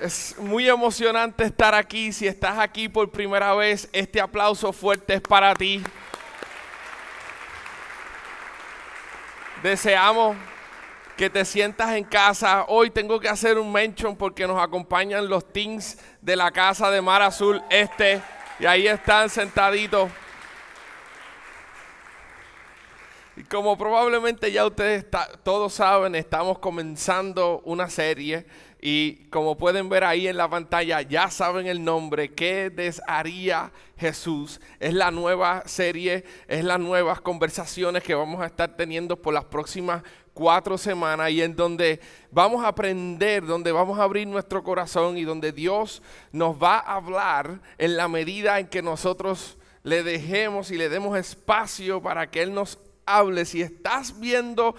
Es muy emocionante estar aquí. Si estás aquí por primera vez, este aplauso fuerte es para ti. Deseamos que te sientas en casa. Hoy tengo que hacer un mention porque nos acompañan los teens de la casa de Mar Azul Este. Y ahí están sentaditos. Y como probablemente ya ustedes todos saben, estamos comenzando una serie y como pueden ver ahí en la pantalla, ya saben el nombre, ¿qué desharía Jesús? Es la nueva serie, es las nuevas conversaciones que vamos a estar teniendo por las próximas cuatro semanas y en donde vamos a aprender, donde vamos a abrir nuestro corazón y donde Dios nos va a hablar en la medida en que nosotros le dejemos y le demos espacio para que Él nos hable. Si estás viendo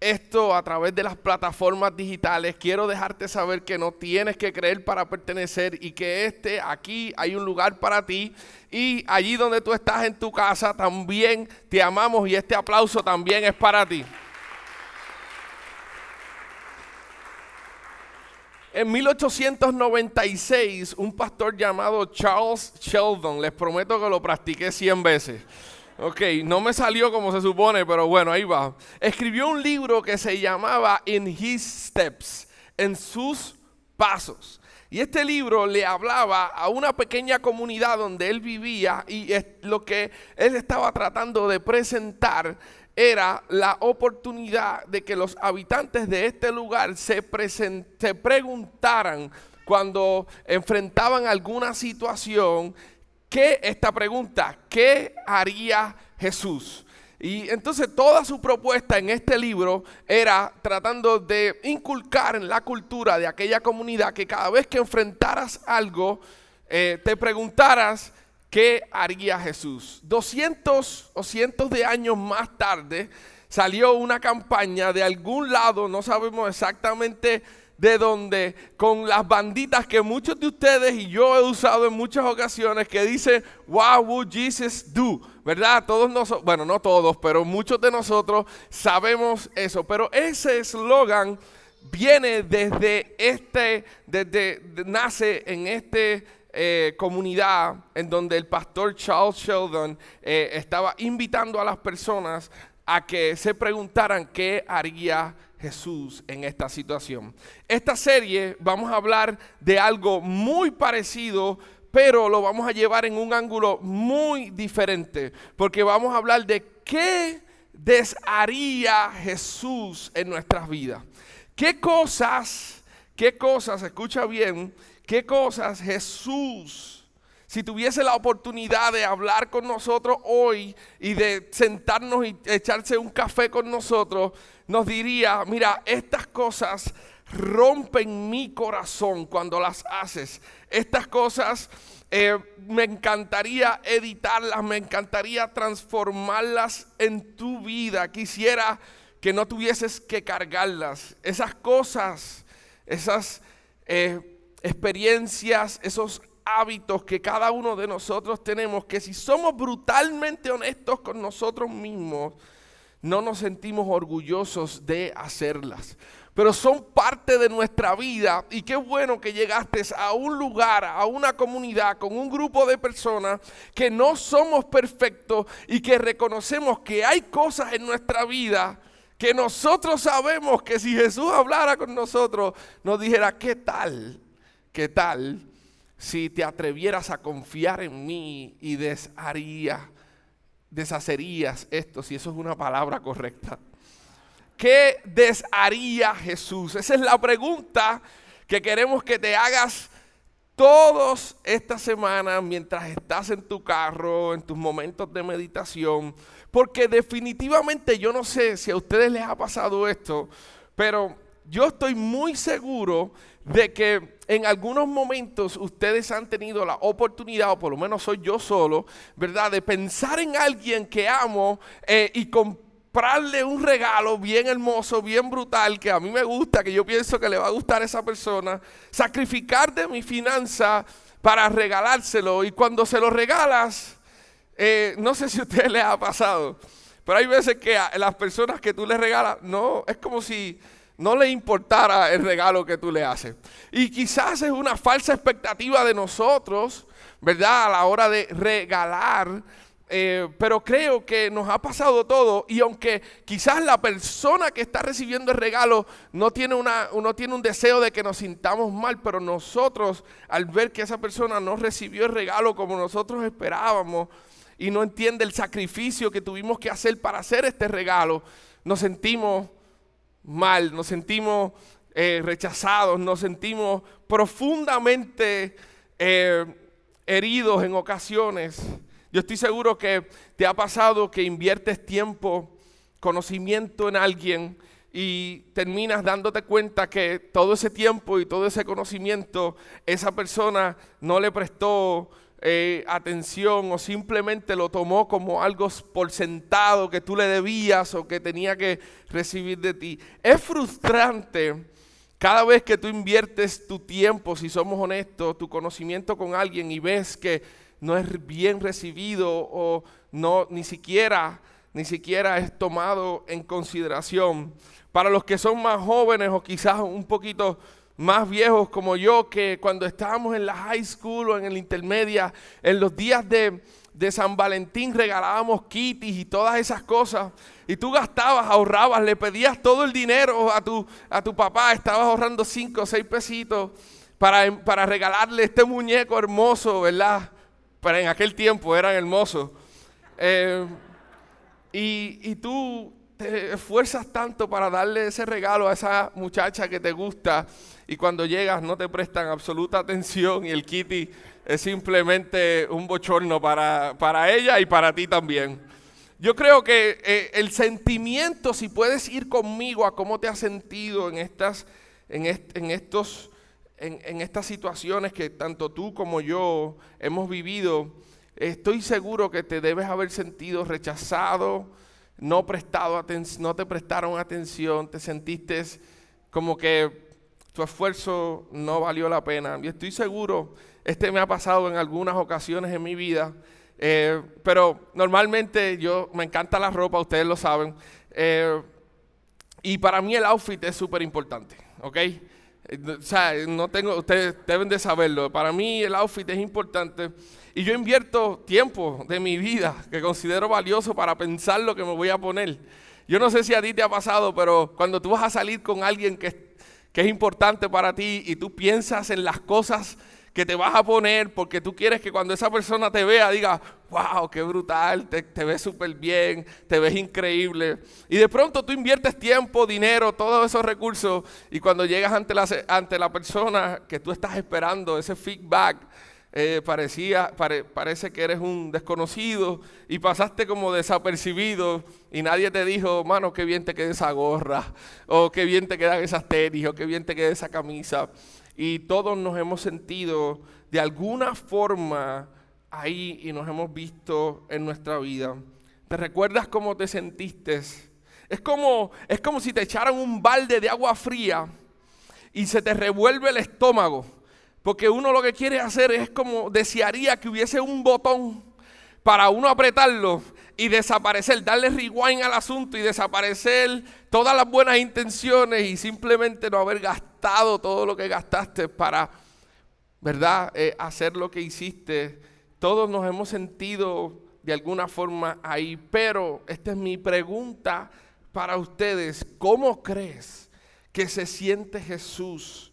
esto a través de las plataformas digitales, quiero dejarte saber que no tienes que creer para pertenecer y que este aquí hay un lugar para ti. Y allí donde tú estás en tu casa también te amamos y este aplauso también es para ti. En 1896, un pastor llamado Charles Sheldon, les prometo que lo practiqué 100 veces Ok, no me salió como se supone, pero bueno, ahí va. Escribió un libro que se llamaba In His Steps, en sus pasos. Y este libro le hablaba a una pequeña comunidad donde él vivía y lo que él estaba tratando de presentar era la oportunidad de que los habitantes de este lugar se, se preguntaran cuando enfrentaban alguna situación ¿Qué esta pregunta? ¿Qué haría Jesús? Y entonces toda su propuesta en este libro era tratando de inculcar en la cultura de aquella comunidad que cada vez que enfrentaras algo, eh, te preguntaras qué haría Jesús. 200 o cientos de años más tarde salió una campaña de algún lado, no sabemos exactamente de donde con las banditas que muchos de ustedes y yo he usado en muchas ocasiones que dice, what would Jesus do? ¿Verdad? Todos nosotros, bueno, no todos, pero muchos de nosotros sabemos eso. Pero ese eslogan viene desde este, desde, nace en este eh, comunidad en donde el pastor Charles Sheldon eh, estaba invitando a las personas a que se preguntaran qué haría Jesús en esta situación. Esta serie vamos a hablar de algo muy parecido, pero lo vamos a llevar en un ángulo muy diferente, porque vamos a hablar de qué desharía Jesús en nuestras vidas. ¿Qué cosas, qué cosas, escucha bien, qué cosas Jesús si tuviese la oportunidad de hablar con nosotros hoy y de sentarnos y echarse un café con nosotros, nos diría, mira, estas cosas rompen mi corazón cuando las haces. Estas cosas eh, me encantaría editarlas, me encantaría transformarlas en tu vida. Quisiera que no tuvieses que cargarlas. Esas cosas, esas eh, experiencias, esos hábitos que cada uno de nosotros tenemos, que si somos brutalmente honestos con nosotros mismos, no nos sentimos orgullosos de hacerlas. Pero son parte de nuestra vida y qué bueno que llegaste a un lugar, a una comunidad, con un grupo de personas que no somos perfectos y que reconocemos que hay cosas en nuestra vida que nosotros sabemos que si Jesús hablara con nosotros, nos dijera, ¿qué tal? ¿Qué tal? si te atrevieras a confiar en mí y desharía, deshacerías esto, si eso es una palabra correcta. ¿Qué desharía Jesús? Esa es la pregunta que queremos que te hagas todos esta semana mientras estás en tu carro, en tus momentos de meditación. Porque definitivamente yo no sé si a ustedes les ha pasado esto, pero yo estoy muy seguro de que en algunos momentos ustedes han tenido la oportunidad, o por lo menos soy yo solo, ¿verdad? De pensar en alguien que amo eh, y comprarle un regalo bien hermoso, bien brutal, que a mí me gusta, que yo pienso que le va a gustar a esa persona, sacrificar de mi finanza para regalárselo y cuando se lo regalas, eh, no sé si a ustedes les ha pasado, pero hay veces que las personas que tú les regalas, no, es como si no le importara el regalo que tú le haces. Y quizás es una falsa expectativa de nosotros, ¿verdad? A la hora de regalar. Eh, pero creo que nos ha pasado todo y aunque quizás la persona que está recibiendo el regalo no tiene, una, no tiene un deseo de que nos sintamos mal, pero nosotros al ver que esa persona no recibió el regalo como nosotros esperábamos y no entiende el sacrificio que tuvimos que hacer para hacer este regalo, nos sentimos mal, nos sentimos eh, rechazados, nos sentimos profundamente eh, heridos en ocasiones. Yo estoy seguro que te ha pasado que inviertes tiempo, conocimiento en alguien y terminas dándote cuenta que todo ese tiempo y todo ese conocimiento esa persona no le prestó eh, atención o simplemente lo tomó como algo por sentado que tú le debías o que tenía que recibir de ti. Es frustrante cada vez que tú inviertes tu tiempo, si somos honestos, tu conocimiento con alguien y ves que no es bien recibido o no ni siquiera ni siquiera es tomado en consideración. Para los que son más jóvenes o quizás un poquito más viejos como yo que cuando estábamos en la high school o en el intermedia, en los días de, San Valentín regalábamos kitties y todas esas cosas. Y tú gastabas, ahorrabas, le pedías todo el dinero a tu, a tu papá, estabas ahorrando cinco o seis pesitos para, para regalarle este muñeco hermoso, ¿verdad? Pero en aquel tiempo eran hermosos. Eh, y, y tú te esfuerzas tanto para darle ese regalo a esa muchacha que te gusta y cuando llegas no te prestan absoluta atención y el kitty es simplemente un bochorno para, para ella y para ti también. Yo creo que eh, el sentimiento, si puedes ir conmigo a cómo te has sentido en estas, en, en estos, en, en estas situaciones que tanto tú como yo hemos vivido, estoy seguro que te debes haber sentido rechazado, no, prestado no te prestaron atención, te sentiste como que tu esfuerzo no valió la pena. Y estoy seguro, este me ha pasado en algunas ocasiones en mi vida, eh, pero normalmente yo me encanta la ropa, ustedes lo saben, eh, y para mí el outfit es súper importante, ¿ok? O sea, no tengo, ustedes deben de saberlo, para mí el outfit es importante y yo invierto tiempo de mi vida que considero valioso para pensar lo que me voy a poner. Yo no sé si a ti te ha pasado, pero cuando tú vas a salir con alguien que que es importante para ti y tú piensas en las cosas que te vas a poner porque tú quieres que cuando esa persona te vea diga, wow, qué brutal, te, ves súper bien, te ves increíble. Y de pronto tú inviertes tiempo, dinero, todos esos recursos y cuando llegas ante la, ante la persona que tú estás esperando, ese feedback, eh, parecía, parece que eres un desconocido y pasaste como desapercibido y nadie te dijo, mano, qué bien te queda esa gorra, o qué bien te quedan esas tenis, o qué bien te queda esa camisa. Y todos nos hemos sentido de alguna forma ahí y nos hemos visto en nuestra vida. ¿Te recuerdas cómo te sentiste? Es como, es como si te echaran un balde de agua fría y se te revuelve el estómago. Porque uno lo que quiere hacer es como desearía que hubiese un botón para uno apretarlo y desaparecer, darle rewind al asunto y desaparecer todas las buenas intenciones y simplemente no haber gastado todo lo que gastaste para, ¿verdad?, eh, hacer lo que hiciste. Todos nos hemos sentido de alguna forma ahí, pero esta es mi pregunta para ustedes. ¿Cómo crees que se siente Jesús?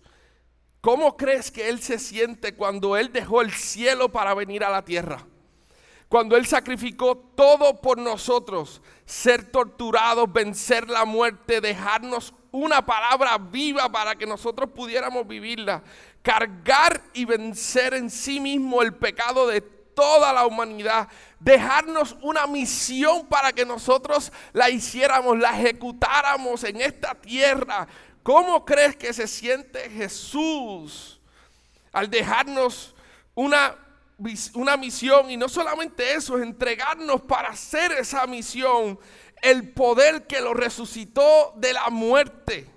¿Cómo crees que Él se siente cuando Él dejó el cielo para venir a la tierra? Cuando Él sacrificó todo por nosotros, ser torturados, vencer la muerte, dejarnos una palabra viva para que nosotros pudiéramos vivirla, cargar y vencer en sí mismo el pecado de toda la humanidad, dejarnos una misión para que nosotros la hiciéramos, la ejecutáramos en esta tierra ¿Cómo crees que se siente Jesús al dejarnos una, una misión? Y no solamente eso, es entregarnos para hacer esa misión el poder que lo resucitó de la muerte.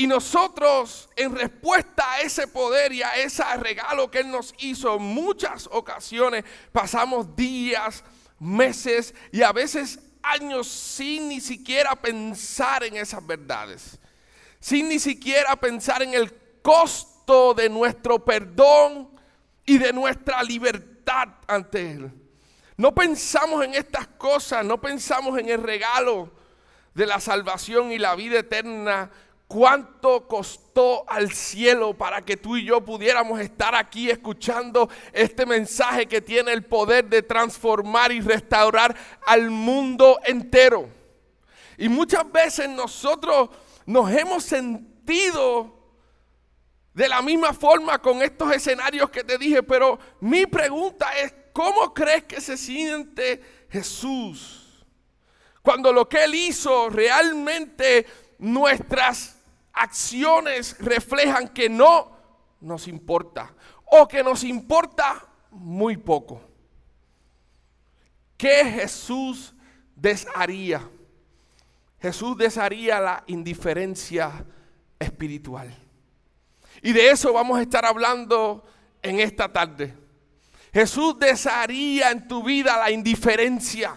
Y nosotros, en respuesta a ese poder y a ese regalo que Él nos hizo, en muchas ocasiones pasamos días, meses y a veces años sin ni siquiera pensar en esas verdades. Sin ni siquiera pensar en el costo de nuestro perdón y de nuestra libertad ante Él. No pensamos en estas cosas, no pensamos en el regalo de la salvación y la vida eterna. ¿Cuánto costó al cielo para que tú y yo pudiéramos estar aquí escuchando este mensaje que tiene el poder de transformar y restaurar al mundo entero? Y muchas veces nosotros nos hemos sentido de la misma forma con estos escenarios que te dije, pero mi pregunta es, ¿Cómo crees que se siente Jesús? Cuando lo que Él hizo realmente nuestras acciones reflejan que no nos importa o que nos importa muy poco. ¿Qué Jesús desharía? Jesús desharía la indiferencia espiritual. Y de eso vamos a estar hablando en esta tarde. Jesús desharía en tu vida la indiferencia.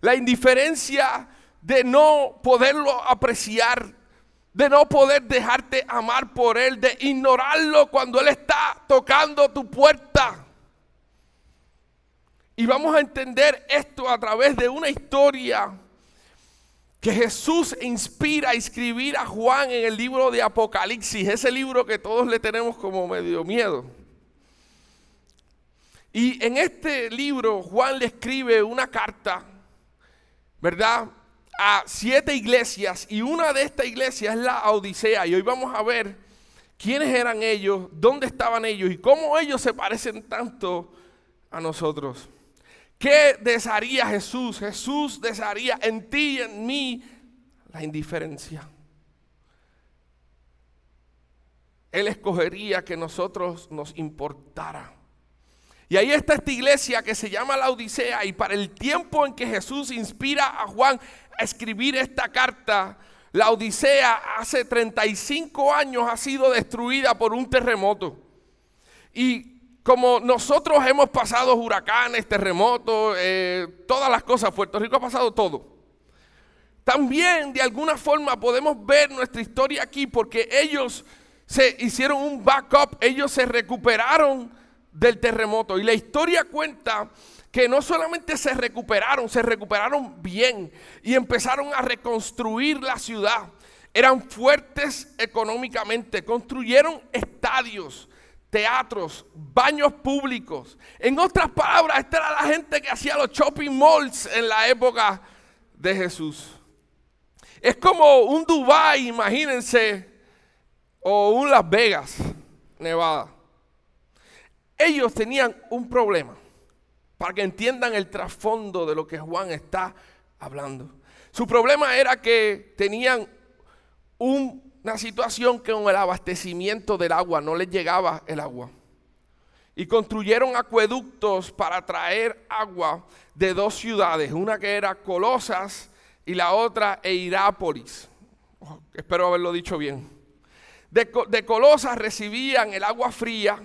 La indiferencia de no poderlo apreciar, de no poder dejarte amar por Él, de ignorarlo cuando Él está tocando tu puerta. Y vamos a entender esto a través de una historia que Jesús inspira a escribir a Juan en el libro de Apocalipsis, ese libro que todos le tenemos como medio miedo. Y en este libro Juan le escribe una carta, ¿verdad? A siete iglesias y una de estas iglesias es la Odisea. Y hoy vamos a ver quiénes eran ellos, dónde estaban ellos y cómo ellos se parecen tanto a nosotros. ¿Qué desearía Jesús? Jesús desearía en ti y en mí la indiferencia. Él escogería que nosotros nos importara. Y ahí está esta iglesia que se llama la Odisea y para el tiempo en que Jesús inspira a Juan escribir esta carta, la Odisea hace 35 años ha sido destruida por un terremoto. Y como nosotros hemos pasado huracanes, terremotos, eh, todas las cosas, Puerto Rico ha pasado todo. También de alguna forma podemos ver nuestra historia aquí porque ellos se hicieron un backup, ellos se recuperaron del terremoto. Y la historia cuenta que no solamente se recuperaron, se recuperaron bien y empezaron a reconstruir la ciudad. Eran fuertes económicamente, construyeron estadios, teatros, baños públicos. En otras palabras, esta era la gente que hacía los shopping malls en la época de Jesús. Es como un Dubai, imagínense, o un Las Vegas, Nevada ellos tenían un problema, para que entiendan el trasfondo de lo que Juan está hablando. Su problema era que tenían una situación que con el abastecimiento del agua no les llegaba el agua. Y construyeron acueductos para traer agua de dos ciudades, una que era Colosas y la otra Eirápolis. Espero haberlo dicho bien. De Colosas recibían el agua fría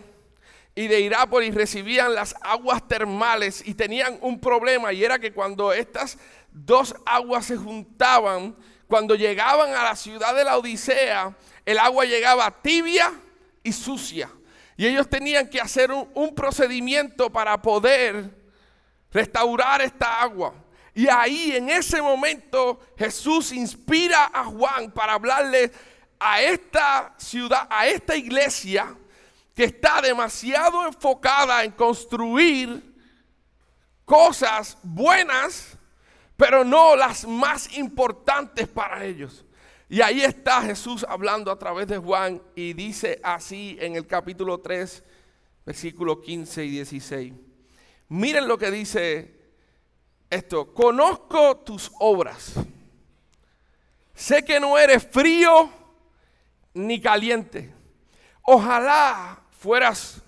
y de Irápolis recibían las aguas termales y tenían un problema y era que cuando estas dos aguas se juntaban, cuando llegaban a la ciudad de la Odisea, el agua llegaba tibia y sucia. Y ellos tenían que hacer un, un procedimiento para poder restaurar esta agua. Y ahí en ese momento Jesús inspira a Juan para hablarle a esta ciudad, a esta iglesia, que está demasiado enfocada en construir cosas buenas, pero no las más importantes para ellos. Y ahí está Jesús hablando a través de Juan y dice así en el capítulo 3, versículos 15 y 16. Miren lo que dice esto, conozco tus obras. Sé que no eres frío ni caliente. Ojalá fueras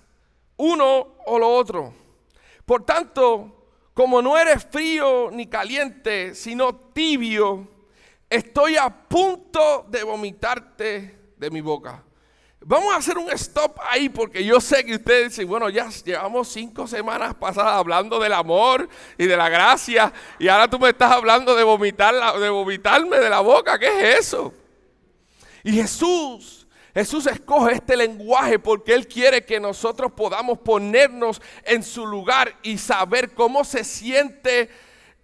uno o lo otro. Por tanto, como no eres frío ni caliente, sino tibio, estoy a punto de vomitarte de mi boca. Vamos a hacer un stop ahí porque yo sé que ustedes dicen, bueno, ya llevamos cinco semanas pasadas hablando del amor y de la gracia y ahora tú me estás hablando de, vomitar, de vomitarme de la boca. ¿Qué es eso? Y Jesús, Jesús escoge este lenguaje porque Él quiere que nosotros podamos ponernos en su lugar y saber cómo se siente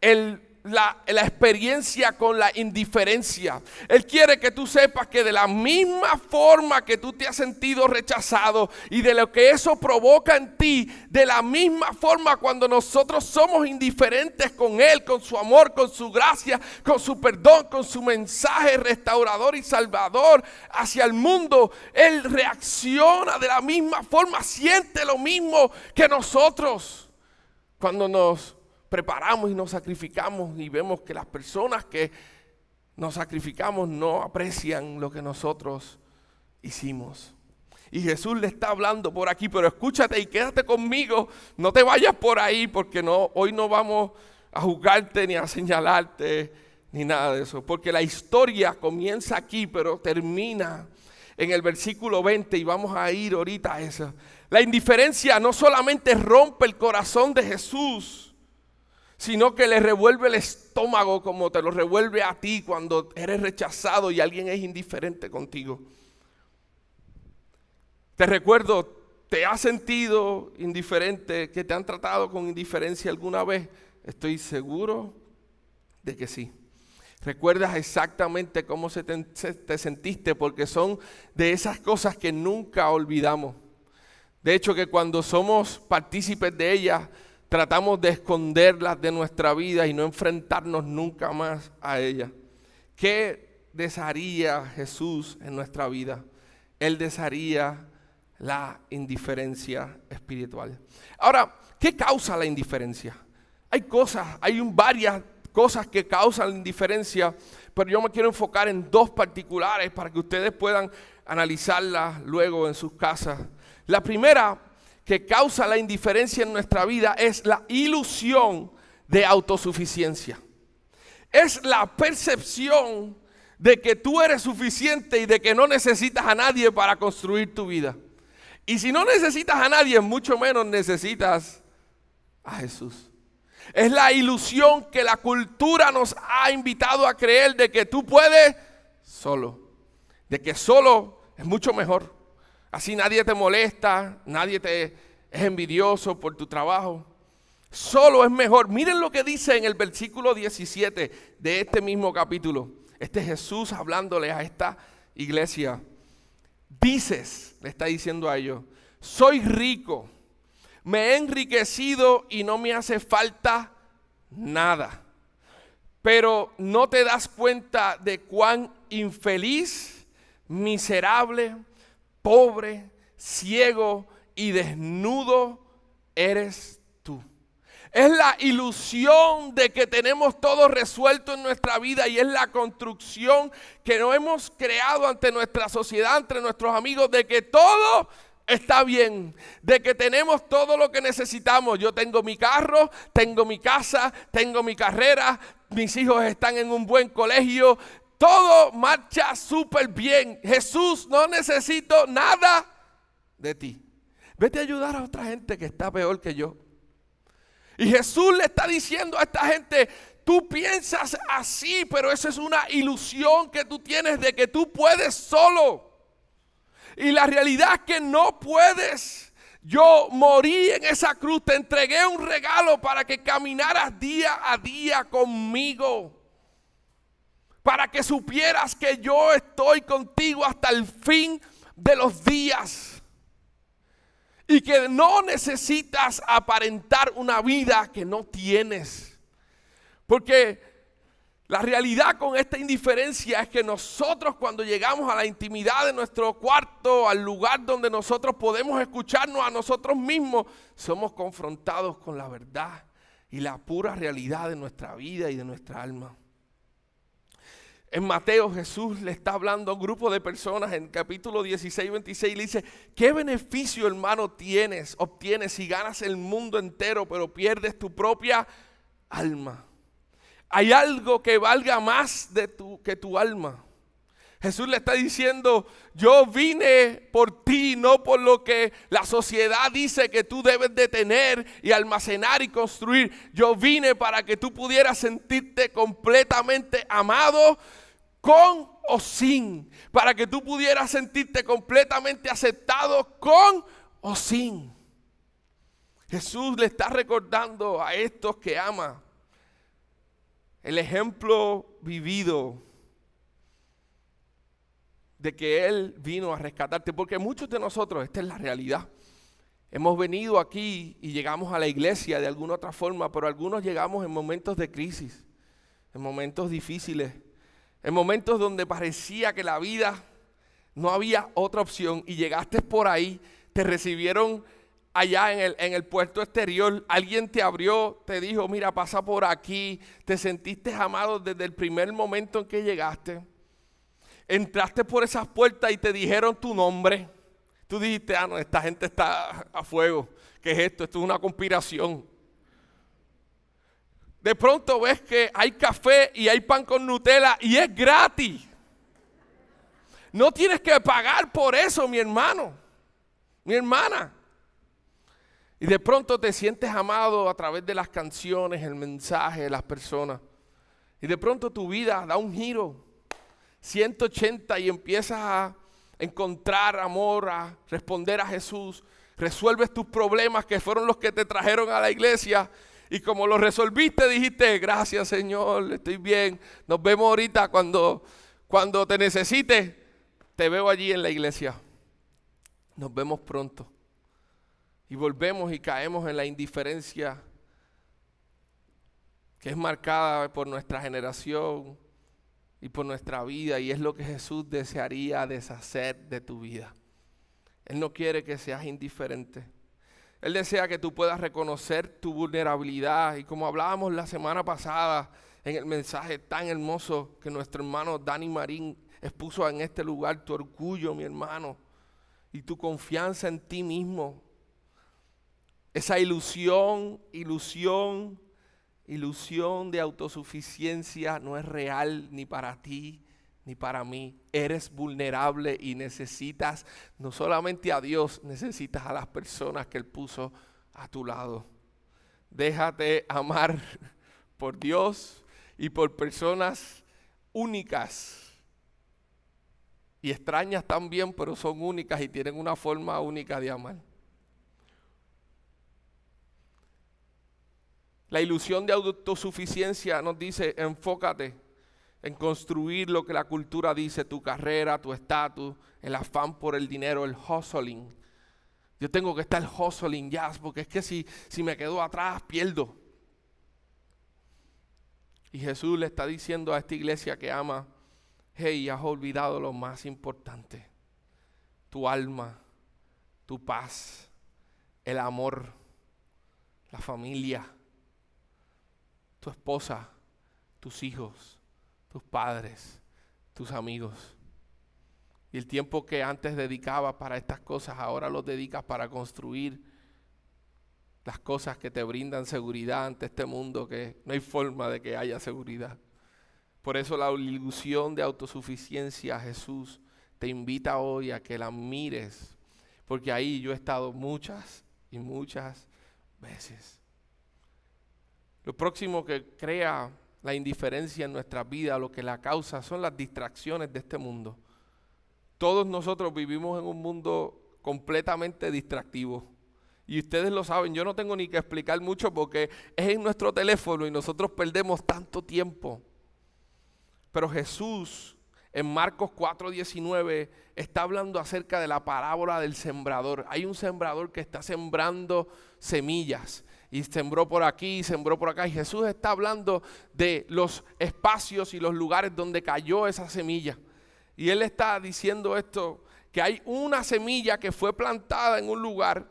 el la, experiencia con la indiferencia. Él quiere que tú sepas que de la misma forma que tú te has sentido rechazado y de lo que eso provoca en ti, de la misma forma cuando nosotros somos indiferentes con Él, con su amor, con su gracia, con su perdón, con su mensaje restaurador y salvador hacia el mundo, Él reacciona de la misma forma, siente lo mismo que nosotros cuando nos preparamos y nos sacrificamos y vemos que las personas que nos sacrificamos no aprecian lo que nosotros hicimos. Y Jesús le está hablando por aquí, pero escúchate y quédate conmigo, no te vayas por ahí porque no hoy no vamos a juzgarte ni a señalarte ni nada de eso, porque la historia comienza aquí, pero termina en el versículo 20 y vamos a ir ahorita a eso. La indiferencia no solamente rompe el corazón de Jesús, sino que le revuelve el estómago como te lo revuelve a ti cuando eres rechazado y alguien es indiferente contigo. Te recuerdo, ¿te has sentido indiferente, que te han tratado con indiferencia alguna vez? Estoy seguro de que sí. Recuerdas exactamente cómo se te, te sentiste porque son de esas cosas que nunca olvidamos. De hecho, que cuando somos partícipes de ellas, tratamos de esconderlas de nuestra vida y no enfrentarnos nunca más a ellas. ¿Qué desearía Jesús en nuestra vida? Él desearía la indiferencia espiritual. Ahora, ¿qué causa la indiferencia? Hay cosas, hay varias cosas que causan la indiferencia, pero yo me quiero enfocar en dos particulares para que ustedes puedan analizarlas luego en sus casas. La primera que causa la indiferencia en nuestra vida es la ilusión de autosuficiencia. Es la percepción de que tú eres suficiente y de que no necesitas a nadie para construir tu vida. Y si no necesitas a nadie, mucho menos necesitas a Jesús. Es la ilusión que la cultura nos ha invitado a creer de que tú puedes solo, de que solo es mucho mejor. Así nadie te molesta, nadie te es envidioso por tu trabajo. Solo es mejor. Miren lo que dice en el versículo 17 de este mismo capítulo. Este Jesús hablándole a esta iglesia. Dices, le está diciendo a ellos, soy rico, me he enriquecido y no me hace falta nada. Pero no te das cuenta de cuán infeliz, miserable, pobre, ciego y desnudo eres tú. Es la ilusión de que tenemos todo resuelto en nuestra vida y es la construcción que nos hemos creado ante nuestra sociedad, entre nuestros amigos, de que todo está bien, de que tenemos todo lo que necesitamos. Yo tengo mi carro, tengo mi casa, tengo mi carrera, mis hijos están en un buen colegio, todo marcha súper bien. Jesús, no necesito nada de ti. Vete a ayudar a otra gente que está peor que yo. Y Jesús le está diciendo a esta gente, tú piensas así, pero esa es una ilusión que tú tienes de que tú puedes solo. Y la realidad es que no puedes. Yo morí en esa cruz, te entregué un regalo para que caminaras día a día conmigo para que supieras que yo estoy contigo hasta el fin de los días. Y que no necesitas aparentar una vida que no tienes. Porque la realidad con esta indiferencia es que nosotros cuando llegamos a la intimidad de nuestro cuarto, al lugar donde nosotros podemos escucharnos a nosotros mismos, somos confrontados con la verdad y la pura realidad de nuestra vida y de nuestra alma. En Mateo Jesús le está hablando a un grupo de personas en capítulo 16, 26 le dice, ¿qué beneficio hermano tienes, obtienes si ganas el mundo entero pero pierdes tu propia alma? Hay algo que valga más de que tu alma. Jesús le está diciendo, yo vine por ti, no por lo que la sociedad dice que tú debes de tener y almacenar y construir. Yo vine para que tú pudieras sentirte completamente amado con o sin. Para que tú pudieras sentirte completamente aceptado con o sin. Jesús le está recordando a estos que ama el ejemplo vivido de que Él vino a rescatarte, porque muchos de nosotros, esta es la realidad, hemos venido aquí y llegamos a la iglesia de alguna otra forma, pero algunos llegamos en momentos de crisis, en momentos difíciles, en momentos donde parecía que la vida no había otra opción y llegaste por ahí, te recibieron allá en el, puerto exterior, alguien te abrió, te dijo, mira, pasa por aquí, te sentiste amado desde el primer momento en que llegaste entraste por esas puertas y te dijeron tu nombre, tú dijiste, ah, no, esta gente está a fuego. ¿Qué es esto? Esto es una conspiración. De pronto ves que hay café y hay pan con Nutella y es gratis. No tienes que pagar por eso, mi hermano, mi hermana. Y de pronto te sientes amado a través de las canciones, el mensaje de las personas. Y de pronto tu vida da un giro 180 y empiezas a encontrar amor, a responder a Jesús, resuelves tus problemas que fueron los que te trajeron a la iglesia y como los resolviste dijiste, gracias Señor, estoy bien, nos vemos ahorita cuando, cuando te necesite, te veo allí en la iglesia. Nos vemos pronto. Y volvemos y caemos en la indiferencia que es marcada por nuestra generación, y por nuestra vida y es lo que Jesús desearía deshacer de tu vida. Él no quiere que seas indiferente. Él desea que tú puedas reconocer tu vulnerabilidad y como hablábamos la semana pasada en el mensaje tan hermoso que nuestro hermano Dani Marín expuso en este lugar, tu orgullo, mi hermano, y tu confianza en ti mismo. Esa ilusión, ilusión ilusión de autosuficiencia no es real ni para ti ni para mí. Eres vulnerable y necesitas no solamente a Dios, necesitas a las personas que Él puso a tu lado. Déjate amar por Dios y por personas únicas y extrañas también, pero son únicas y tienen una forma única de amar. La ilusión de autosuficiencia nos dice, enfócate en construir lo que la cultura dice, tu carrera, tu estatus, el afán por el dinero, el hustling. Yo tengo que estar hustling ya, porque es que si, si me quedo atrás, pierdo. Y Jesús le está diciendo a esta iglesia que ama, hey, has olvidado lo más importante, tu alma, tu paz, el amor, la familia tu esposa, tus hijos, tus padres, tus amigos. Y el tiempo que antes dedicabas para estas cosas, ahora los dedicas para construir las cosas que te brindan seguridad ante este mundo que no hay forma de que haya seguridad. Por eso la ilusión de autosuficiencia, Jesús te invita hoy a que la mires, porque ahí yo he estado muchas y muchas veces. Lo próximo que crea la indiferencia en nuestra vida, lo que la causa, son las distracciones de este mundo. Todos nosotros vivimos en un mundo completamente distractivo. Y ustedes lo saben, yo no tengo ni que explicar mucho porque es en nuestro teléfono y nosotros perdemos tanto tiempo. Pero Jesús en Marcos 4:19 está hablando acerca de la parábola del sembrador. Hay un sembrador que está sembrando semillas y sembró por aquí, sembró por acá. Y Jesús está hablando de los espacios y los lugares donde cayó esa semilla. Y Él está diciendo esto, que hay una semilla que fue plantada en un lugar,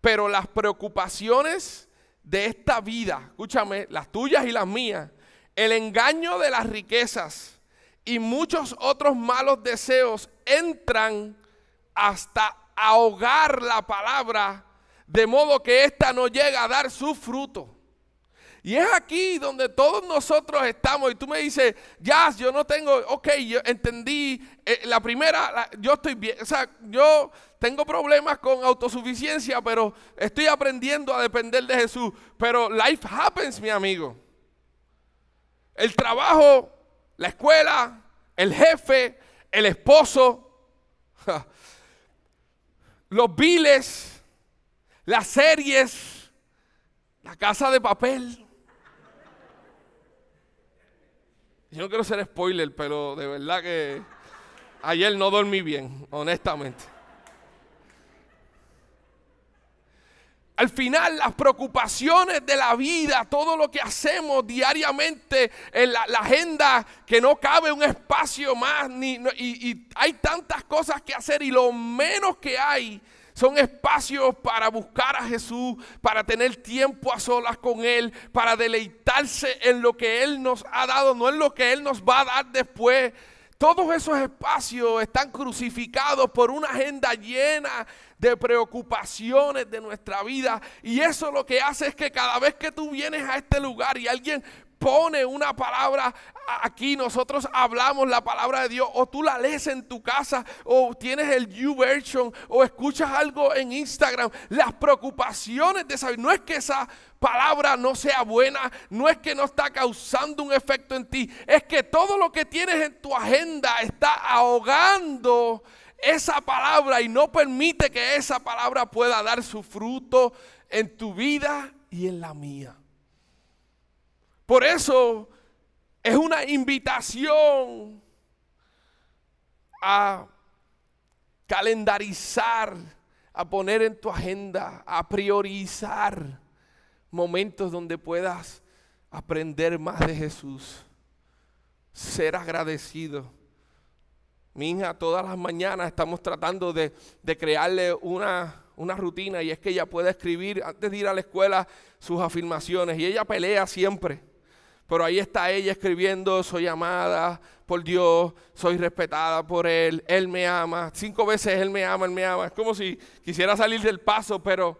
pero las preocupaciones de esta vida, escúchame, las tuyas y las mías, el engaño de las riquezas y muchos otros malos deseos entran hasta ahogar la palabra, de modo que ésta no llega a dar su fruto. Y es aquí donde todos nosotros estamos. Y tú me dices, ya, yo no tengo, ok, yo entendí. Eh, la primera, yo estoy bien. O sea, yo tengo problemas con autosuficiencia, pero estoy aprendiendo a depender de Jesús. Pero life happens, mi amigo. El trabajo, la escuela, el jefe, el esposo, los biles, las series, la casa de papel Yo no quiero ser spoiler, pero de verdad que ayer no dormí bien, honestamente. Al final, las preocupaciones de la vida, todo lo que hacemos diariamente en la, agenda, que no cabe un espacio más, ni, y, hay tantas cosas que hacer y lo menos que hay son espacios para buscar a Jesús, para tener tiempo a solas con Él, para deleitarse en lo que Él nos ha dado, no en lo que Él nos va a dar después. Todos esos espacios están crucificados por una agenda llena de preocupaciones de nuestra vida. Y eso lo que hace es que cada vez que tú vienes a este lugar y alguien pone una palabra aquí, nosotros hablamos la palabra de Dios, o tú la lees en tu casa, o tienes el YouVersion, o escuchas algo en Instagram, las preocupaciones de saber, no es que esa palabra no sea buena, no es que no está causando un efecto en ti, es que todo lo que tienes en tu agenda está ahogando esa palabra y no permite que esa palabra pueda dar su fruto en tu vida y en la mía. Por eso es una invitación a calendarizar, a poner en tu agenda, a priorizar momentos donde puedas aprender más de Jesús, ser agradecido. Mi hija todas las mañanas estamos tratando de, crearle una, una rutina y es que ella pueda escribir antes de ir a la escuela sus afirmaciones y ella pelea siempre pero ahí está ella escribiendo, soy amada por Dios, soy respetada por Él, Él me ama. Cinco veces Él me ama, Él me ama. Es como si quisiera salir del paso, pero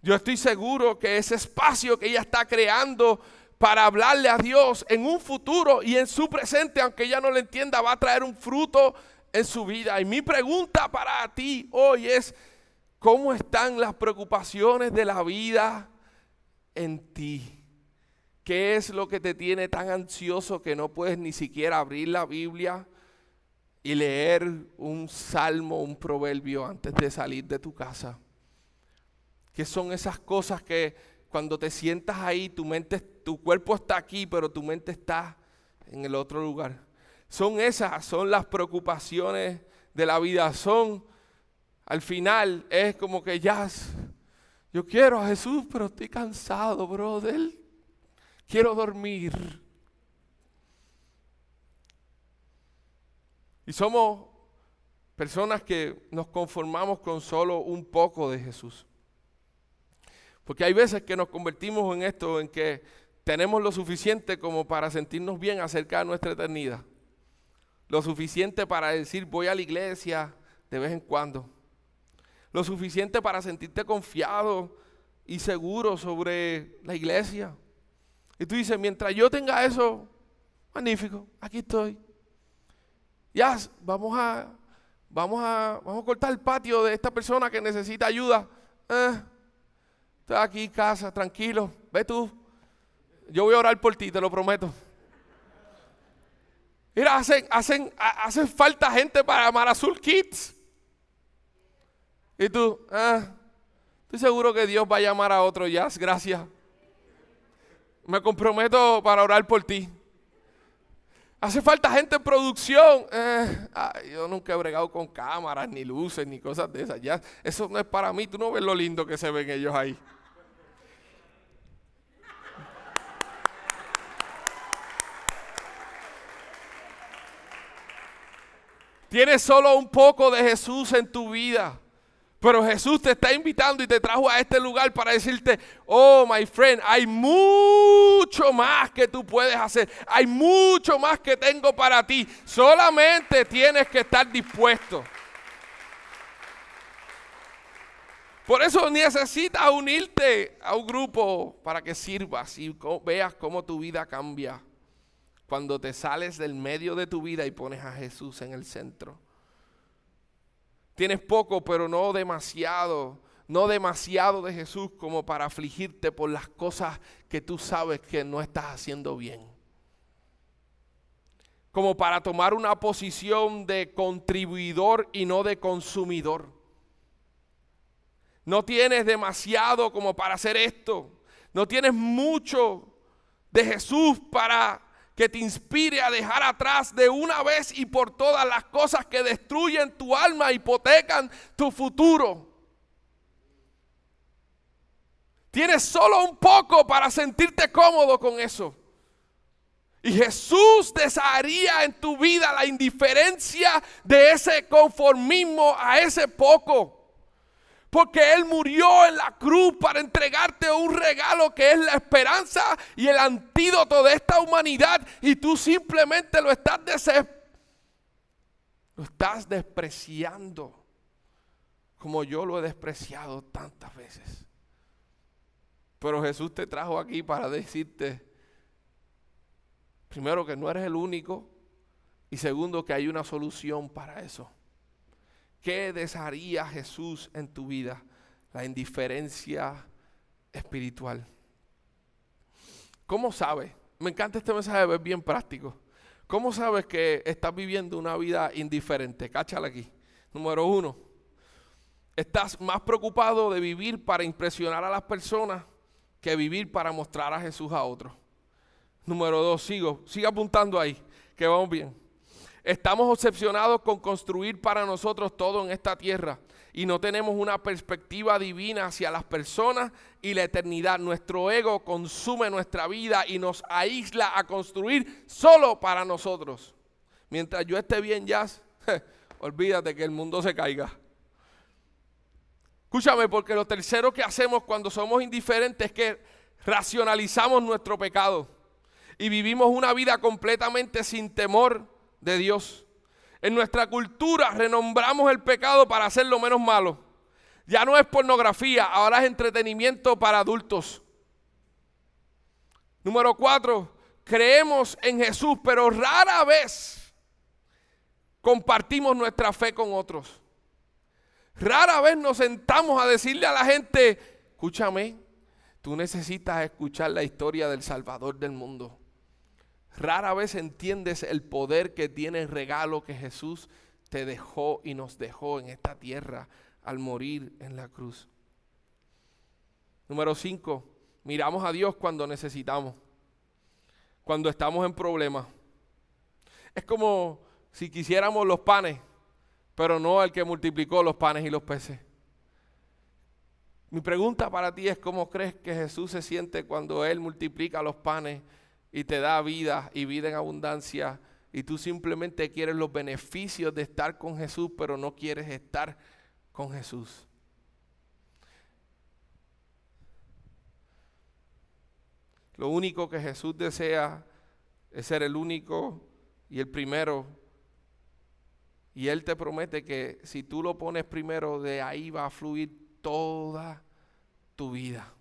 yo estoy seguro que ese espacio que ella está creando para hablarle a Dios en un futuro y en su presente, aunque ella no lo entienda, va a traer un fruto en su vida. Y mi pregunta para ti hoy es, ¿cómo están las preocupaciones de la vida en ti? ¿Qué es lo que te tiene tan ansioso que no puedes ni siquiera abrir la Biblia y leer un salmo, un proverbio antes de salir de tu casa? ¿Qué son esas cosas que cuando te sientas ahí, tu mente, tu cuerpo está aquí, pero tu mente está en el otro lugar? Son esas, son las preocupaciones de la vida. Son, al final, es como que ya, yo quiero a Jesús, pero estoy cansado, brother quiero dormir. Y somos personas que nos conformamos con solo un poco de Jesús. Porque hay veces que nos convertimos en esto, en que tenemos lo suficiente como para sentirnos bien acerca de nuestra eternidad. Lo suficiente para decir voy a la iglesia de vez en cuando. Lo suficiente para sentirte confiado y seguro sobre la iglesia. Y tú dices, mientras yo tenga eso, magnífico, aquí estoy. Ya, vamos a, vamos a, vamos a cortar el patio de esta persona que necesita ayuda. Eh, estoy aquí en casa, tranquilo, ve tú. Yo voy a orar por ti, te lo prometo. Mira, hacen, hacen, hacen falta gente para Mar Azul Kids. Y tú, eh, estoy seguro que Dios va a llamar a otro jazz, gracias. Me comprometo para orar por ti. Hace falta gente en producción. Eh, yo nunca he bregado con cámaras, ni luces, ni cosas de esas. Ya, eso no es para mí. Tú no ves lo lindo que se ven ellos ahí. Tienes solo un poco de Jesús en tu vida. Pero Jesús te está invitando y te trajo a este lugar para decirte, oh, my friend, hay mucho más que tú puedes hacer. Hay mucho más que tengo para ti. Solamente tienes que estar dispuesto. Por eso necesitas unirte a un grupo para que sirvas y veas cómo tu vida cambia cuando te sales del medio de tu vida y pones a Jesús en el centro. Tienes poco, pero no demasiado. No demasiado de Jesús como para afligirte por las cosas que tú sabes que no estás haciendo bien. Como para tomar una posición de contribuidor y no de consumidor. No tienes demasiado como para hacer esto. No tienes mucho de Jesús para que te inspire a dejar atrás de una vez y por todas las cosas que destruyen tu alma, hipotecan tu futuro. Tienes solo un poco para sentirte cómodo con eso. Y Jesús desharía en tu vida la indiferencia de ese conformismo a ese poco. Porque Él murió en la cruz para entregarte un regalo que es la esperanza y el antídoto de esta humanidad. Y tú simplemente lo estás, lo estás despreciando como yo lo he despreciado tantas veces. Pero Jesús te trajo aquí para decirte, primero, que no eres el único. Y segundo, que hay una solución para eso. ¿Qué desharía Jesús en tu vida? La indiferencia espiritual. ¿Cómo sabes? Me encanta este mensaje, es bien práctico. ¿Cómo sabes que estás viviendo una vida indiferente? Cáchala aquí. Número uno, estás más preocupado de vivir para impresionar a las personas que vivir para mostrar a Jesús a otros. Número dos, sigo, sigue apuntando ahí, que vamos bien. Estamos obsesionados con construir para nosotros todo en esta tierra y no tenemos una perspectiva divina hacia las personas y la eternidad. Nuestro ego consume nuestra vida y nos aísla a construir solo para nosotros. Mientras yo esté bien, ya, olvídate que el mundo se caiga. Escúchame, porque lo tercero que hacemos cuando somos indiferentes es que racionalizamos nuestro pecado y vivimos una vida completamente sin temor de Dios. En nuestra cultura renombramos el pecado para hacerlo menos malo. Ya no es pornografía, ahora es entretenimiento para adultos. Número cuatro, creemos en Jesús, pero rara vez compartimos nuestra fe con otros. Rara vez nos sentamos a decirle a la gente, escúchame, tú necesitas escuchar la historia del Salvador del mundo. Rara vez entiendes el poder que tiene el regalo que Jesús te dejó y nos dejó en esta tierra al morir en la cruz. Número 5. Miramos a Dios cuando necesitamos, cuando estamos en problemas. Es como si quisiéramos los panes, pero no el que multiplicó los panes y los peces. Mi pregunta para ti es, ¿cómo crees que Jesús se siente cuando Él multiplica los panes y te da vida y vida en abundancia y tú simplemente quieres los beneficios de estar con Jesús, pero no quieres estar con Jesús. Lo único que Jesús desea es ser el único y el primero. Y Él te promete que si tú lo pones primero, de ahí va a fluir toda tu vida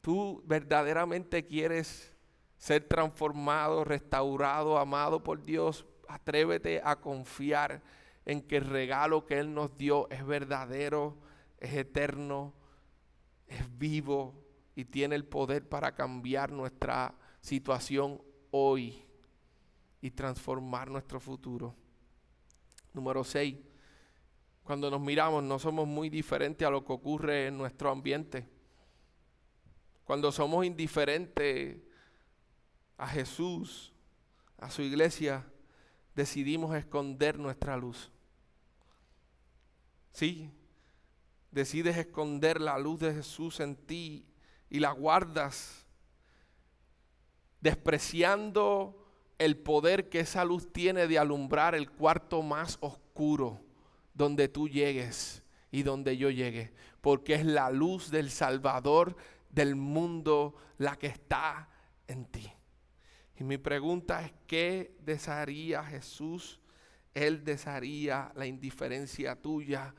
tú verdaderamente quieres ser transformado, restaurado, amado por Dios, atrévete a confiar en que el regalo que Él nos dio es verdadero, es eterno, es vivo y tiene el poder para cambiar nuestra situación hoy y transformar nuestro futuro. Número 6. Cuando nos miramos no somos muy diferentes a lo que ocurre en nuestro ambiente. Cuando somos indiferentes a Jesús, a su iglesia, decidimos esconder nuestra luz. Sí, decides esconder la luz de Jesús en ti y la guardas, despreciando el poder que esa luz tiene de alumbrar el cuarto más oscuro donde tú llegues y donde yo llegue, porque es la luz del Salvador del mundo la que está en ti. Y mi pregunta es, ¿qué desearía Jesús? Él desearía la indiferencia tuya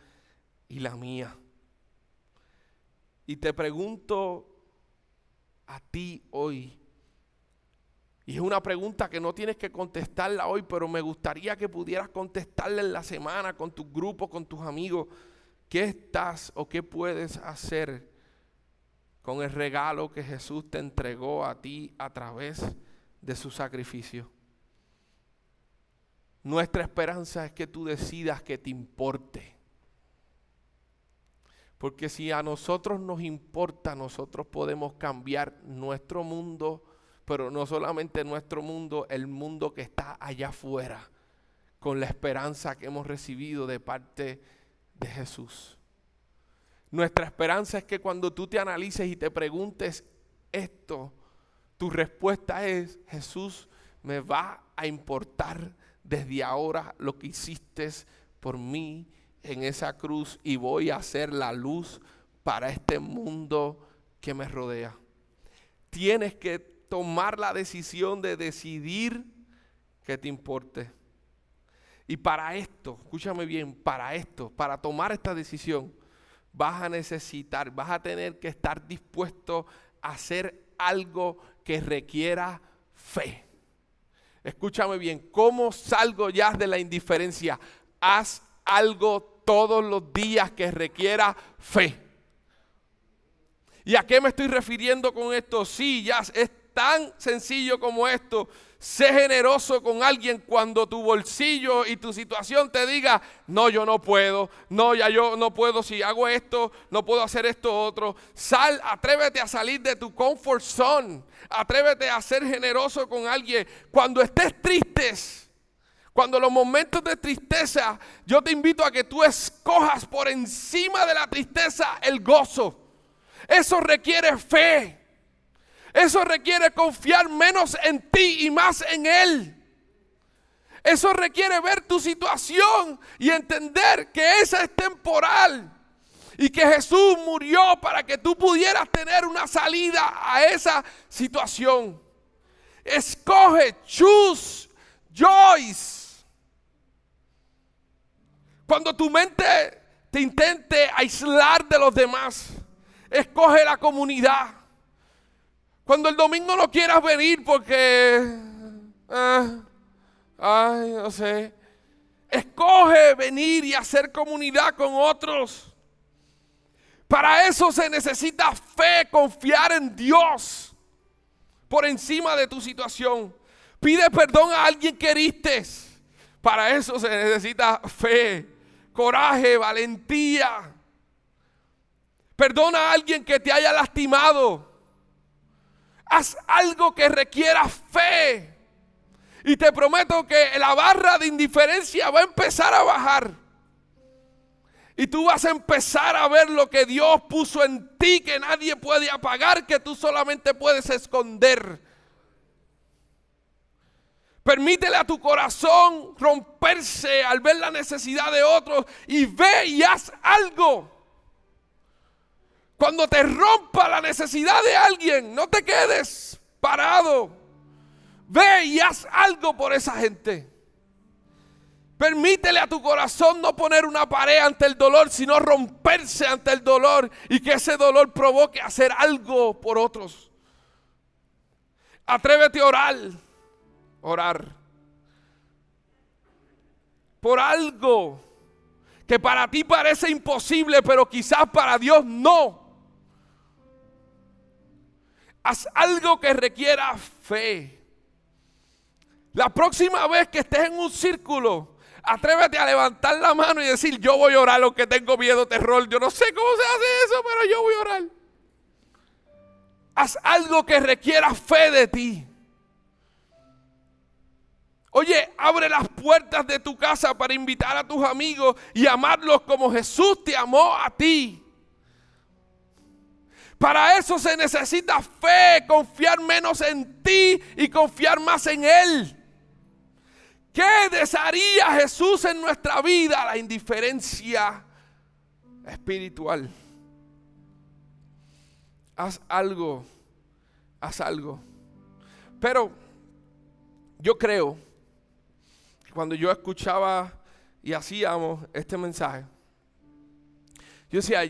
y la mía. Y te pregunto a ti hoy, y es una pregunta que no tienes que contestarla hoy, pero me gustaría que pudieras contestarla en la semana con tu grupo, con tus amigos. ¿Qué estás o qué puedes hacer con el regalo que Jesús te entregó a ti a través de su sacrificio? Nuestra esperanza es que tú decidas que te importe. Porque si a nosotros nos importa, nosotros podemos cambiar nuestro mundo pero no solamente nuestro mundo, el mundo que está allá afuera, con la esperanza que hemos recibido de parte de Jesús. Nuestra esperanza es que cuando tú te analices y te preguntes esto, tu respuesta es, Jesús, me va a importar desde ahora lo que hiciste por mí en esa cruz y voy a ser la luz para este mundo que me rodea. Tienes que tomar la decisión de decidir que te importe. Y para esto, escúchame bien, para esto, para tomar esta decisión, vas a necesitar, vas a tener que estar dispuesto a hacer algo que requiera fe. Escúchame bien, ¿cómo salgo ya de la indiferencia? Haz algo todos los días que requiera fe. ¿Y a qué me estoy refiriendo con esto? Sí, ya es tan sencillo como esto. Sé generoso con alguien cuando tu bolsillo y tu situación te diga, no, yo no puedo, no, ya yo no puedo, si hago esto, no puedo hacer esto otro. Sal, atrévete a salir de tu comfort zone, atrévete a ser generoso con alguien. Cuando estés tristes, cuando los momentos de tristeza, yo te invito a que tú escojas por encima de la tristeza el gozo. Eso requiere fe. Eso requiere confiar menos en ti y más en Él. Eso requiere ver tu situación y entender que esa es temporal. Y que Jesús murió para que tú pudieras tener una salida a esa situación. Escoge, choose, choice. Cuando tu mente te intente aislar de los demás, escoge la comunidad. Cuando el domingo no quieras venir porque, ah, ay, no sé, escoge venir y hacer comunidad con otros. Para eso se necesita fe, confiar en Dios por encima de tu situación. Pide perdón a alguien que heriste. Para eso se necesita fe, coraje, valentía. Perdona a alguien que te haya lastimado. Haz algo que requiera fe. Y te prometo que la barra de indiferencia va a empezar a bajar. Y tú vas a empezar a ver lo que Dios puso en ti que nadie puede apagar, que tú solamente puedes esconder. Permítele a tu corazón romperse al ver la necesidad de otros y ve y haz algo. Cuando te rompa la necesidad de alguien, no te quedes parado. Ve y haz algo por esa gente. Permítele a tu corazón no poner una pared ante el dolor, sino romperse ante el dolor y que ese dolor provoque hacer algo por otros. Atrévete a orar, orar por algo que para ti parece imposible, pero quizás para Dios no. Haz algo que requiera fe. La próxima vez que estés en un círculo, atrévete a levantar la mano y decir, yo voy a orar lo que tengo miedo, terror. Yo no sé cómo se hace eso, pero yo voy a orar. Haz algo que requiera fe de ti. Oye, abre las puertas de tu casa para invitar a tus amigos y amarlos como Jesús te amó a ti. Para eso se necesita fe, confiar menos en ti y confiar más en Él. ¿Qué desharía Jesús en nuestra vida? La indiferencia espiritual. Haz algo, haz algo. Pero yo creo que cuando yo escuchaba y hacíamos este mensaje, yo decía,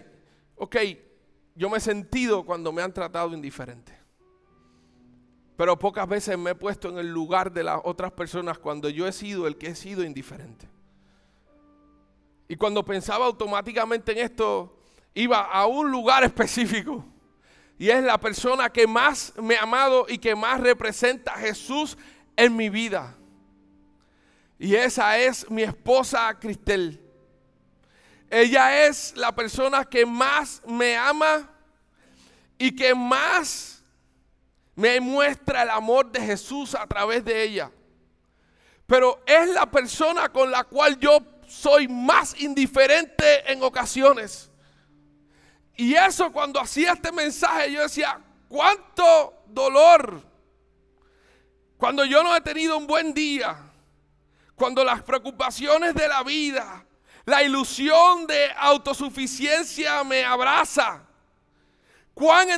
ok, yo me he sentido cuando me han tratado indiferente. Pero pocas veces me he puesto en el lugar de las otras personas cuando yo he sido el que he sido indiferente. Y cuando pensaba automáticamente en esto, iba a un lugar específico. Y es la persona que más me ha amado y que más representa a Jesús en mi vida. Y esa es mi esposa Cristel. Ella es la persona que más me ama y que más me muestra el amor de Jesús a través de ella. Pero es la persona con la cual yo soy más indiferente en ocasiones. Y eso cuando hacía este mensaje yo decía, ¿cuánto dolor? Cuando yo no he tenido un buen día, cuando las preocupaciones de la vida, la ilusión de autosuficiencia me abraza. Cuán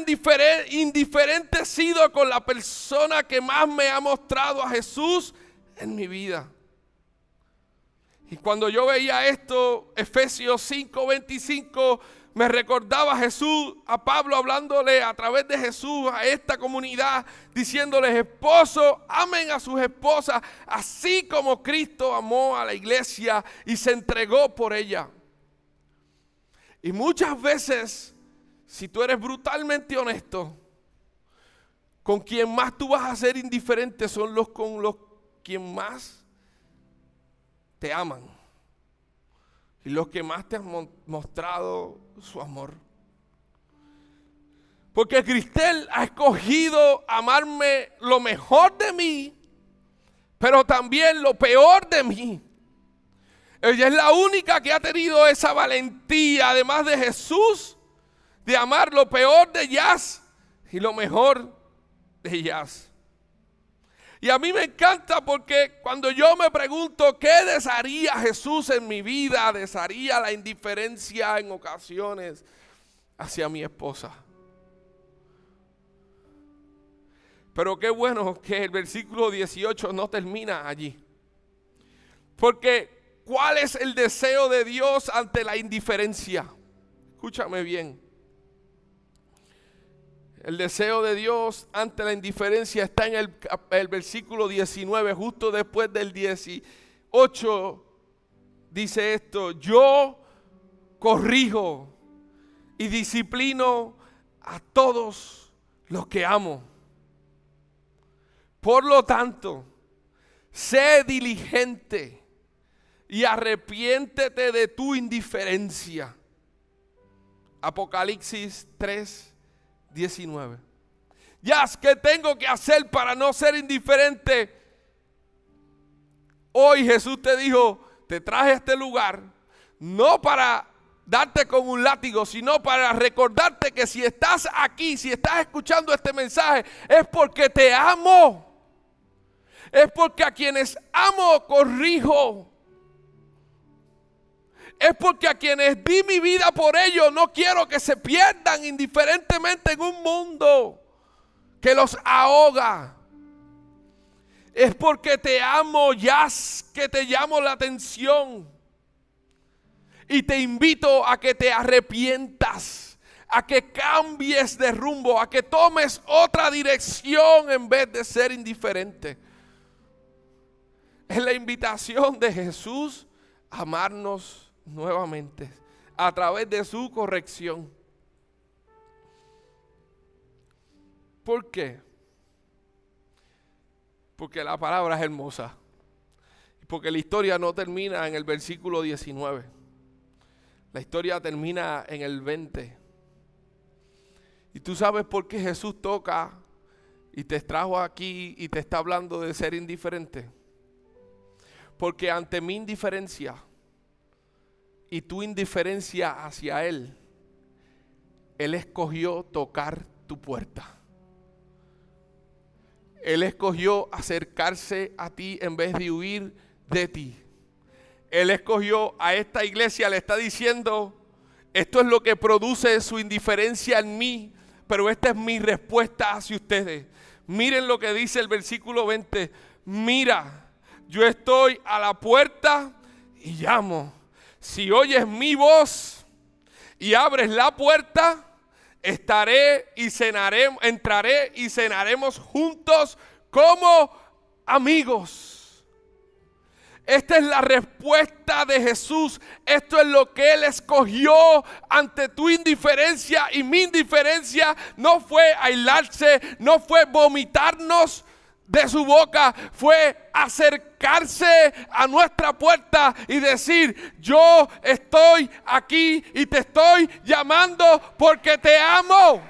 indiferente he sido con la persona que más me ha mostrado a Jesús en mi vida. Y cuando yo veía esto, Efesios 5:25, me recordaba a Jesús, a Pablo hablándole a través de Jesús a esta comunidad, diciéndoles, esposos, amen a sus esposas, así como Cristo amó a la iglesia y se entregó por ella. Y muchas veces, si tú eres brutalmente honesto, con quien más tú vas a ser indiferente son los con los quien más te aman y los que más te han mostrado su amor. Porque Cristel ha escogido amarme lo mejor de mí, pero también lo peor de mí. Ella es la única que ha tenido esa valentía, además de Jesús, de amar lo peor de Jazz y lo mejor de Jazz. Y a mí me encanta porque cuando yo me pregunto qué desharía Jesús en mi vida, desharía la indiferencia en ocasiones hacia mi esposa. Pero qué bueno que el versículo 18 no termina allí. Porque ¿cuál es el deseo de Dios ante la indiferencia? Escúchame bien. El deseo de Dios ante la indiferencia está en el, versículo 19, justo después del 18. Dice esto, yo corrijo y disciplino a todos los que amo. Por lo tanto, sé diligente y arrepiéntete de tu indiferencia. Apocalipsis 3, 19. Ya, ¿qué tengo que hacer para no ser indiferente? Hoy Jesús te dijo, te traje a este lugar, no para darte con un látigo, sino para recordarte que si estás aquí, si estás escuchando este mensaje, es porque te amo. Es porque a quienes amo corrijo es porque a quienes di mi vida por ellos no quiero que se pierdan indiferentemente en un mundo que los ahoga. Es porque te amo, ya que te llamo la atención. Y te invito a que te arrepientas, a que cambies de rumbo, a que tomes otra dirección en vez de ser indiferente. Es la invitación de Jesús a amarnos nuevamente a través de su corrección. ¿Por qué? Porque la palabra es hermosa. Porque la historia no termina en el versículo 19. La historia termina en el 20. Y tú sabes por qué Jesús toca y te trajo aquí y te está hablando de ser indiferente. Porque ante mi indiferencia, y tu indiferencia hacia Él, Él escogió tocar tu puerta. Él escogió acercarse a ti en vez de huir de ti. Él escogió a esta iglesia, le está diciendo, esto es lo que produce su indiferencia en mí, pero esta es mi respuesta hacia ustedes. Miren lo que dice el versículo 20. Mira, yo estoy a la puerta y llamo. Si oyes mi voz y abres la puerta, estaré y cenaré, entraré y cenaremos juntos como amigos. Esta es la respuesta de Jesús. Esto es lo que Él escogió ante tu indiferencia y mi indiferencia. No fue aislarse, no fue vomitarnos de su boca, fue acercarse a nuestra puerta y decir, yo estoy aquí y te estoy llamando porque te amo.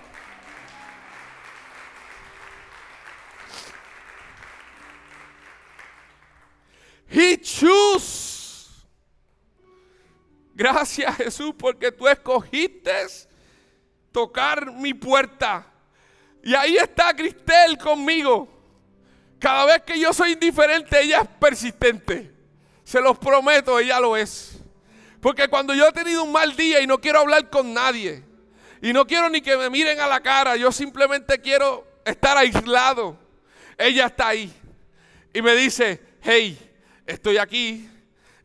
He choose. Gracias Jesús porque tú escogiste tocar mi puerta. Y ahí está Cristel conmigo. Cada vez que yo soy indiferente, ella es persistente. Se los prometo, ella lo es. Porque cuando yo he tenido un mal día y no quiero hablar con nadie, y no quiero ni que me miren a la cara, yo simplemente quiero estar aislado, ella está ahí. Y me dice, hey, estoy aquí,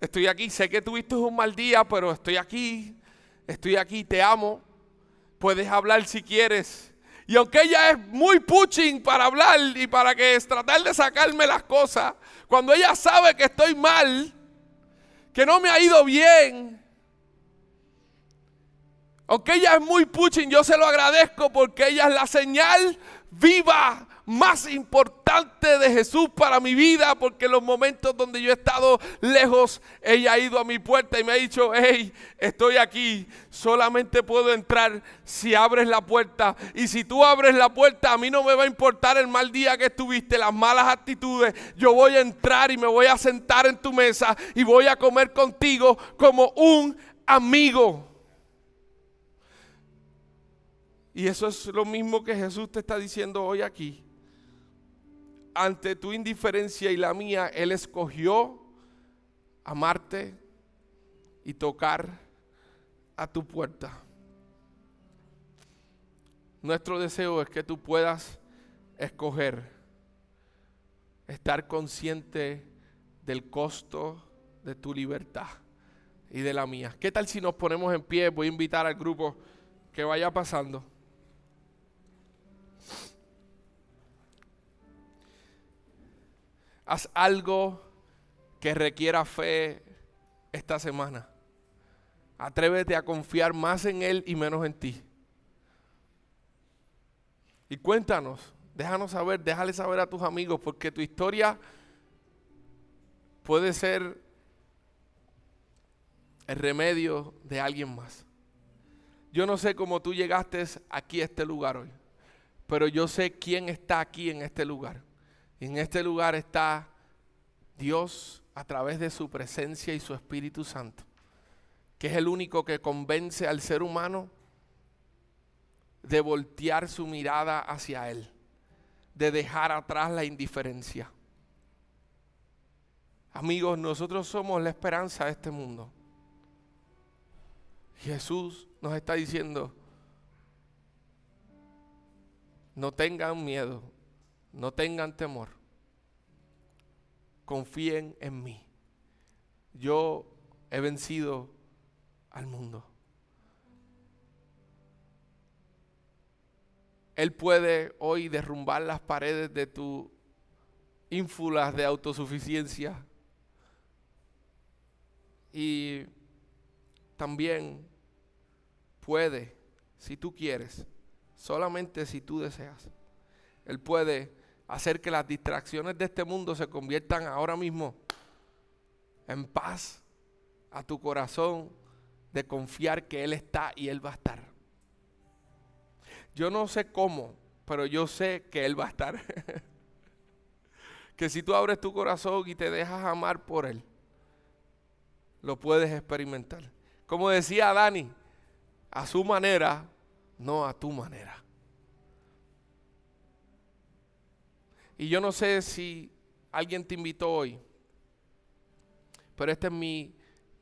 estoy aquí, sé que tuviste un mal día, pero estoy aquí, estoy aquí, te amo, puedes hablar si quieres. Y aunque ella es muy pushing para hablar y para que tratar de sacarme las cosas, cuando ella sabe que estoy mal, que no me ha ido bien, aunque ella es muy pushing, yo se lo agradezco porque ella es la señal viva más importante de Jesús para mi vida, porque en los momentos donde yo he estado lejos, ella ha ido a mi puerta y me ha dicho, hey, estoy aquí, solamente puedo entrar si abres la puerta. Y si tú abres la puerta, a mí no me va a importar el mal día que estuviste, las malas actitudes. Yo voy a entrar y me voy a sentar en tu mesa y voy a comer contigo como un amigo. Y eso es lo mismo que Jesús te está diciendo hoy aquí ante tu indiferencia y la mía, Él escogió amarte y tocar a tu puerta. Nuestro deseo es que tú puedas escoger estar consciente del costo de tu libertad y de la mía. ¿Qué tal si nos ponemos en pie? Voy a invitar al grupo que vaya pasando. Haz algo que requiera fe esta semana. Atrévete a confiar más en Él y menos en ti. Y cuéntanos, déjanos saber, déjale saber a tus amigos, porque tu historia puede ser el remedio de alguien más. Yo no sé cómo tú llegaste aquí a este lugar hoy, pero yo sé quién está aquí en este lugar. En este lugar está Dios a través de su presencia y su Espíritu Santo, que es el único que convence al ser humano de voltear su mirada hacia Él, de dejar atrás la indiferencia. Amigos, nosotros somos la esperanza de este mundo. Jesús nos está diciendo, no tengan miedo, no tengan temor. Confíen en mí. Yo he vencido al mundo. Él puede hoy derrumbar las paredes de tu ínfulas de autosuficiencia. Y también puede, si tú quieres, solamente si tú deseas, él puede hacer que las distracciones de este mundo se conviertan ahora mismo en paz a tu corazón de confiar que Él está y Él va a estar. Yo no sé cómo, pero yo sé que Él va a estar. que si tú abres tu corazón y te dejas amar por Él, lo puedes experimentar. Como decía Dani, a su manera, no a tu manera. Y yo no sé si alguien te invitó hoy pero esta es mi,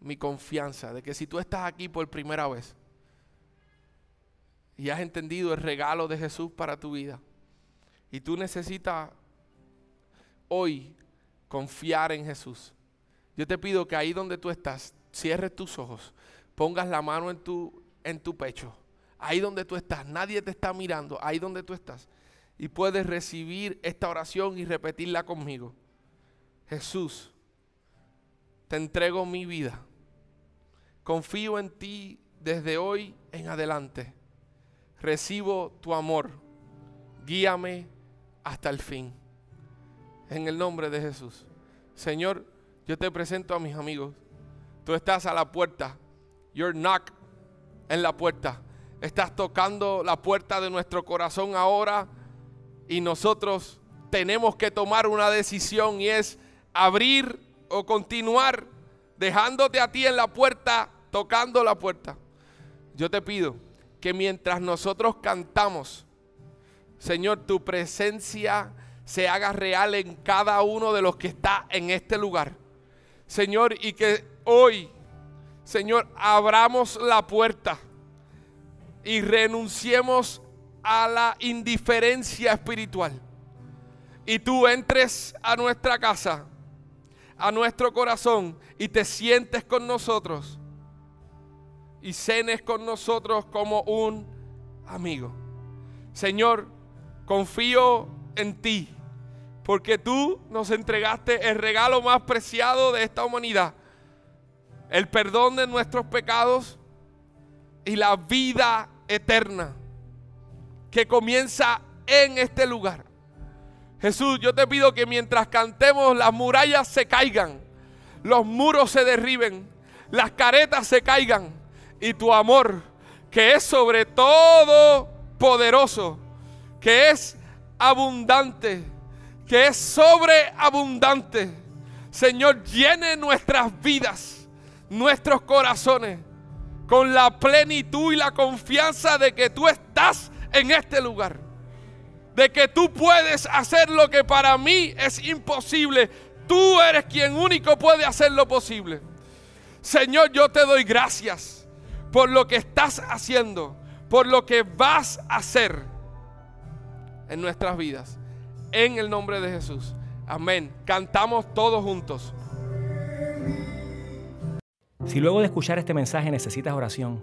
mi confianza, de que si tú estás aquí por primera vez y has entendido el regalo de Jesús para tu vida, y tú necesitas hoy confiar en Jesús, yo te pido que ahí donde tú estás, cierres tus ojos, pongas la mano en tu, en tu pecho, ahí donde tú estás, nadie te está mirando, ahí donde tú estás, y puedes recibir esta oración y repetirla conmigo. Jesús, te entrego mi vida, confío en ti desde hoy en adelante, recibo tu amor, guíame hasta el fin. En el nombre de Jesús. Señor, yo te presento a mis amigos. Tú estás a la puerta. Your knock en la puerta. Estás tocando la puerta de nuestro corazón ahora y nosotros tenemos que tomar una decisión y es abrir o continuar dejándote a ti en la puerta, tocando la puerta. Yo te pido que mientras nosotros cantamos, Señor, tu presencia se haga real en cada uno de los que está en este lugar. Señor, y que hoy, Señor, abramos la puerta y renunciemos a la indiferencia espiritual. Y tú entres a nuestra casa, a nuestro corazón, y te sientes con nosotros. Y cenes con nosotros como un amigo. Señor, confío en ti porque tú nos entregaste el regalo más preciado de esta humanidad, el perdón de nuestros pecados y la vida eterna que comienza en este lugar. Jesús, yo te pido que mientras cantemos las murallas se caigan, los muros se derriben, las caretas se caigan y tu amor, que es sobre todo poderoso, que es abundante, que es sobreabundante. Señor, llene nuestras vidas, nuestros corazones, con la plenitud y la confianza de que tú estás en este lugar. De que tú puedes hacer lo que para mí es imposible. Tú eres quien único puede hacer lo posible. Señor, yo te doy gracias por lo que estás haciendo, por lo que vas a hacer en nuestras vidas en el nombre de Jesús. Amén. Cantamos todos juntos. Si luego de escuchar este mensaje necesitas oración,